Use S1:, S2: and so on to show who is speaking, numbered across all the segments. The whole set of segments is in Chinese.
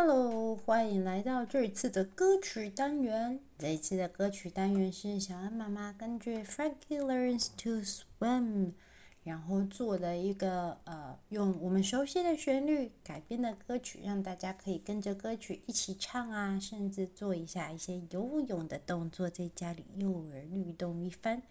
S1: Hello，欢迎来到这一次的歌曲单元。这一次的歌曲单元是小安妈妈根据 Froggy Learns to Swim，然后做了一个呃用我们熟悉的旋律改编的歌曲，让大家可以跟着歌曲一起唱啊，甚至做一下一些游泳的动作，在家里幼儿律动一番。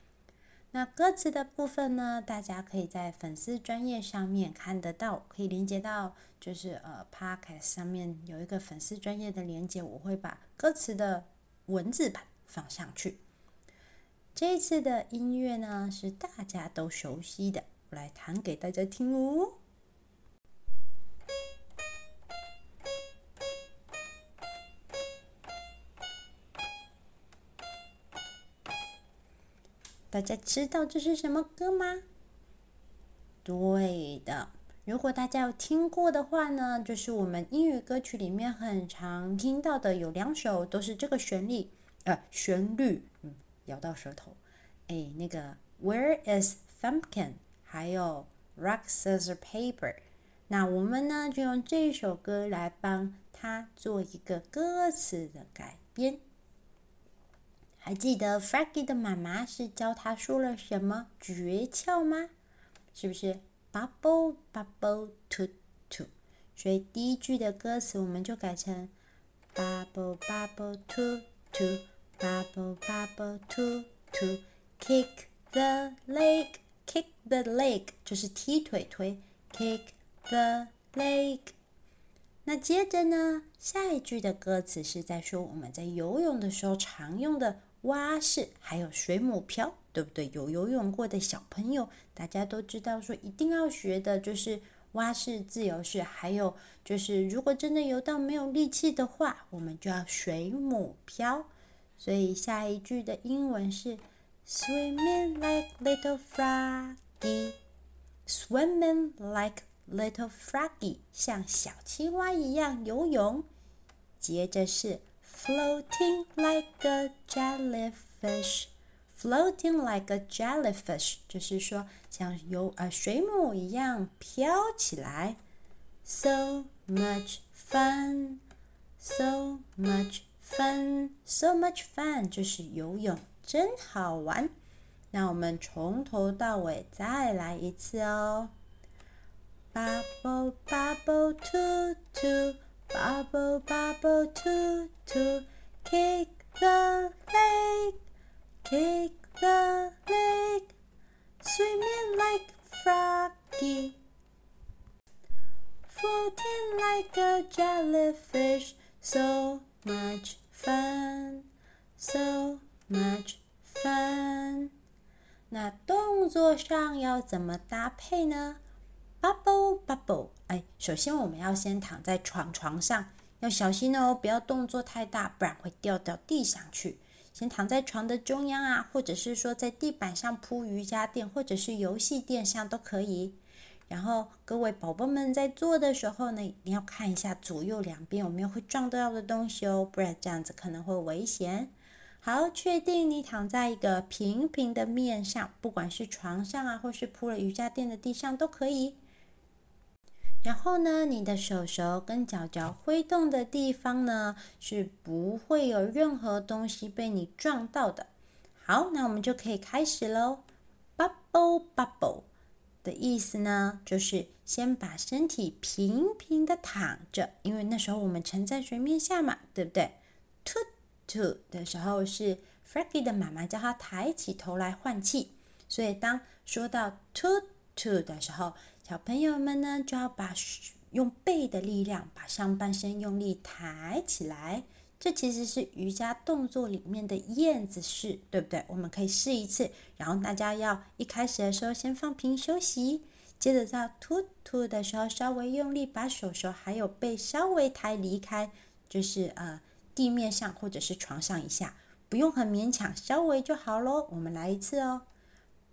S1: 那歌词的部分呢，大家可以在粉丝专业上面看得到，可以连接到，就是呃，Podcast 上面有一个粉丝专业的连接，我会把歌词的文字版放上去。这一次的音乐呢，是大家都熟悉的，我来弹给大家听哦。大家知道这是什么歌吗？对的，如果大家有听过的话呢，就是我们英语歌曲里面很常听到的，有两首都是这个旋律，呃，旋律，嗯，咬到舌头，哎，那个 Where is Thumbkin？还有 Rock Scissors Paper。那我们呢，就用这首歌来帮他做一个歌词的改编。还记得 Froggy 的妈妈是教他说了什么诀窍吗？是不是 Bubble Bubble Toot Toot？所以第一句的歌词我们就改成 Bubble Bubble Toot Toot，Bubble Bubble Toot Toot，Kick the leg，Kick the leg 就是踢腿腿，Kick the leg。那接着呢，下一句的歌词是在说我们在游泳的时候常用的。蛙式还有水母漂，对不对？有游泳过的小朋友，大家都知道说一定要学的就是蛙式、自由式，还有就是如果真的游到没有力气的话，我们就要水母漂。所以下一句的英文是 Swimming like little froggy, swimming like little froggy，像小青蛙一样游泳。接着是。Floating like a jellyfish, floating like a jellyfish，就是说像游呃水母一样飘起来。So much fun, so much fun, so much fun，就是游泳真好玩。那我们从头到尾再来一次哦。Bubble, bubble, toot, toot. Bubble, bubble, toot, toot, kick the leg, kick the leg, swimming like froggy, floating like a jellyfish, so much fun, so much fun。那动作上要怎么搭配呢？Bubble, bubble， 哎，首先我们要先躺在床床上，要小心哦，不要动作太大，不然会掉到地上去。先躺在床的中央啊，或者是说在地板上铺瑜伽垫，或者是游戏垫上都可以。然后各位宝宝们在做的时候呢，你要看一下左右两边有没有会撞到的东西哦，不然这样子可能会危险。好，确定你躺在一个平平的面上，不管是床上啊，或是铺了瑜伽垫的地上都可以。然后呢，你的手手跟脚脚挥动的地方呢，是不会有任何东西被你撞到的。好，那我们就可以开始喽。Bubble bubble 的意思呢，就是先把身体平平的躺着，因为那时候我们沉在水面下嘛，对不对？Toot toot 的时候是 Froggy 的妈妈叫他抬起头来换气，所以当说到 toot toot 的时候。小朋友们呢，就要把用背的力量把上半身用力抬起来。这其实是瑜伽动作里面的燕子式，对不对？我们可以试一次。然后大家要一开始的时候先放平休息，接着在突突的时候稍微用力把手手还有背稍微抬离开，就是呃地面上或者是床上一下，不用很勉强，稍微就好喽。我们来一次哦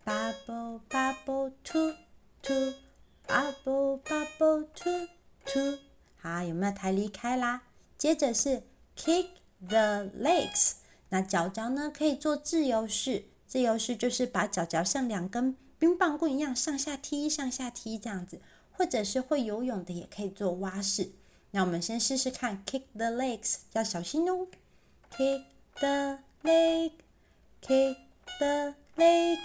S1: ，bubble bubble two to。Bubble, bubble, toot, toot。好，有没有抬离开啦？接着是 kick the legs。那脚脚呢，可以做自由式。自由式就是把脚脚像两根冰棒棍一样上下踢、上下踢这样子。或者是会游泳的也可以做蛙式。那我们先试试看，kick the legs，要小心哦。kick the leg，kick the leg。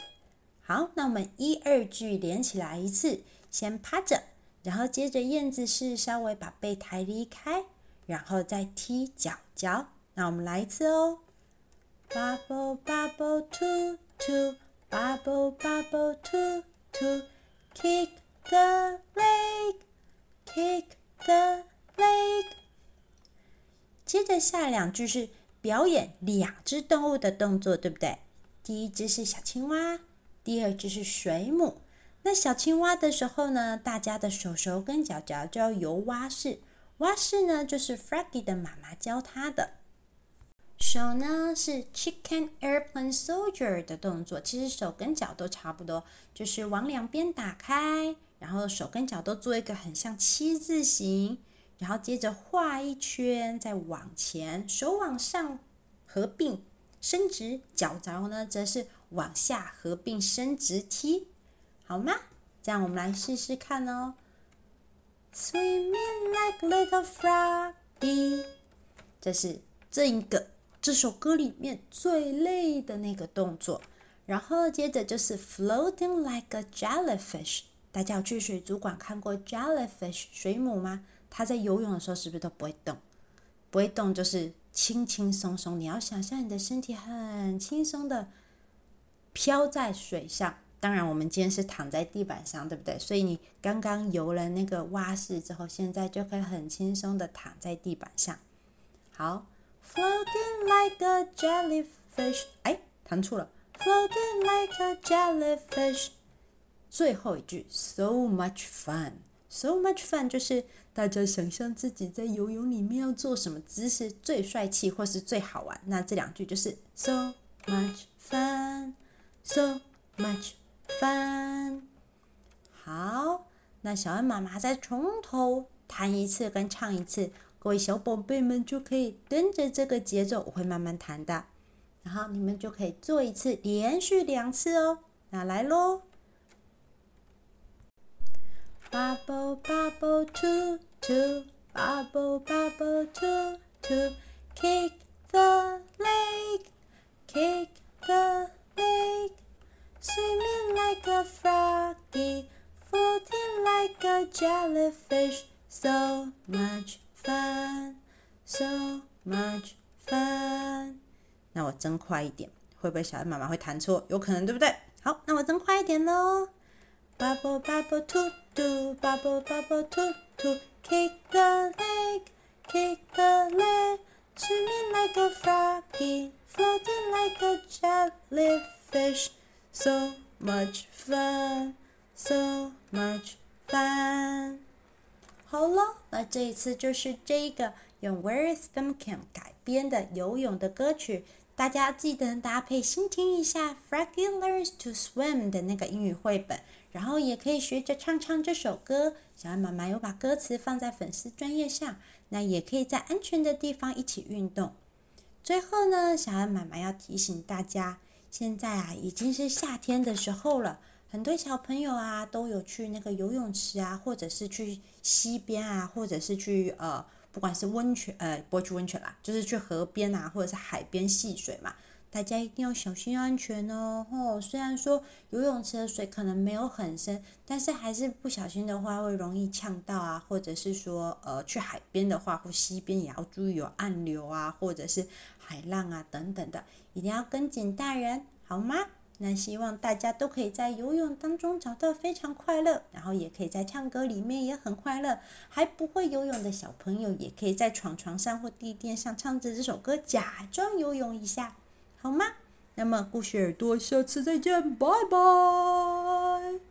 S1: 好，那我们一二句连起来一次，先趴着，然后接着燕子是稍微把背抬离开，然后再踢脚脚。那我们来一次哦。Bubble bubble two two bubble bubble two two kick the leg kick the leg。接着下两句是表演两只动物的动作，对不对？第一只是小青蛙，第二只是水母。那小青蛙的时候呢，大家的手手跟脚脚就要游蛙式。蛙式呢，就是 Froggy 的妈妈教他的。手呢是 Chicken Airplane Soldier 的动作，其实手跟脚都差不多，就是往两边打开，然后手跟脚都做一个很像七字形，然后接着画一圈，再往前，手往上合并伸直，脚脚呢则是往下合并伸直踢，好吗？这样我们来试试看哦。Swimming like little froggy，这是这一个。这首歌里面最累的那个动作，然后接着就是 floating like a jellyfish。大家有去水族馆看过 jellyfish 水母吗？它在游泳的时候是不是都不会动？不会动就是轻轻松松。你要想象你的身体很轻松的飘在水上。当然，我们今天是躺在地板上，对不对？所以你刚刚游了那个蛙式之后，现在就可以很轻松的躺在地板上。好。Floating like a jellyfish，哎，弹错了。Floating like a jellyfish。最后一句，so much fun，so much fun 就是大家想象自己在游泳里面要做什么姿势最帅气或是最好玩。那这两句就是 so much fun，so much 分。好，那小恩妈妈再从头弹一次跟唱一次，各位小宝贝们就可以跟着这个节奏，我会慢慢弹的。然后你们就可以做一次，连续两次哦。那来喽，Bubble bubble two two bubble bubble two two kick the leg kick the leg。Swimming like a froggy floating like a jellyfish so much Fun, so much fun。那我增快一点，会不会小恩妈妈会弹错？有可能，对不对？好，那我增快一点喽。Bubble, bubble, to do, bubble, bubble, to to, kick the leg, kick the leg, swimming like a froggy, floating like a jellyfish. So much fun, so much fun. 好了，那这一次就是这个用 Where is Thumbkin 改编的游泳的歌曲，大家记得搭配新听一下 Froggy Learns to Swim 的那个英语绘本，然后也可以学着唱唱这首歌。小恩妈妈有把歌词放在粉丝专页上，那也可以在安全的地方一起运动。最后呢，小恩妈妈要提醒大家，现在啊已经是夏天的时候了。很多小朋友啊，都有去那个游泳池啊，或者是去溪边啊，或者是去呃，不管是温泉呃，不会去温泉啦，就是去河边啊，或者是海边戏水嘛。大家一定要小心安全哦。哦，虽然说游泳池的水可能没有很深，但是还是不小心的话会容易呛到啊，或者是说呃，去海边的话或溪边也要注意有暗流啊，或者是海浪啊等等的，一定要跟紧大人，好吗？那希望大家都可以在游泳当中找到非常快乐，然后也可以在唱歌里面也很快乐。还不会游泳的小朋友，也可以在床床上或地垫上唱着这首歌，假装游泳一下，好吗？那么故事耳朵，下次再见，拜拜。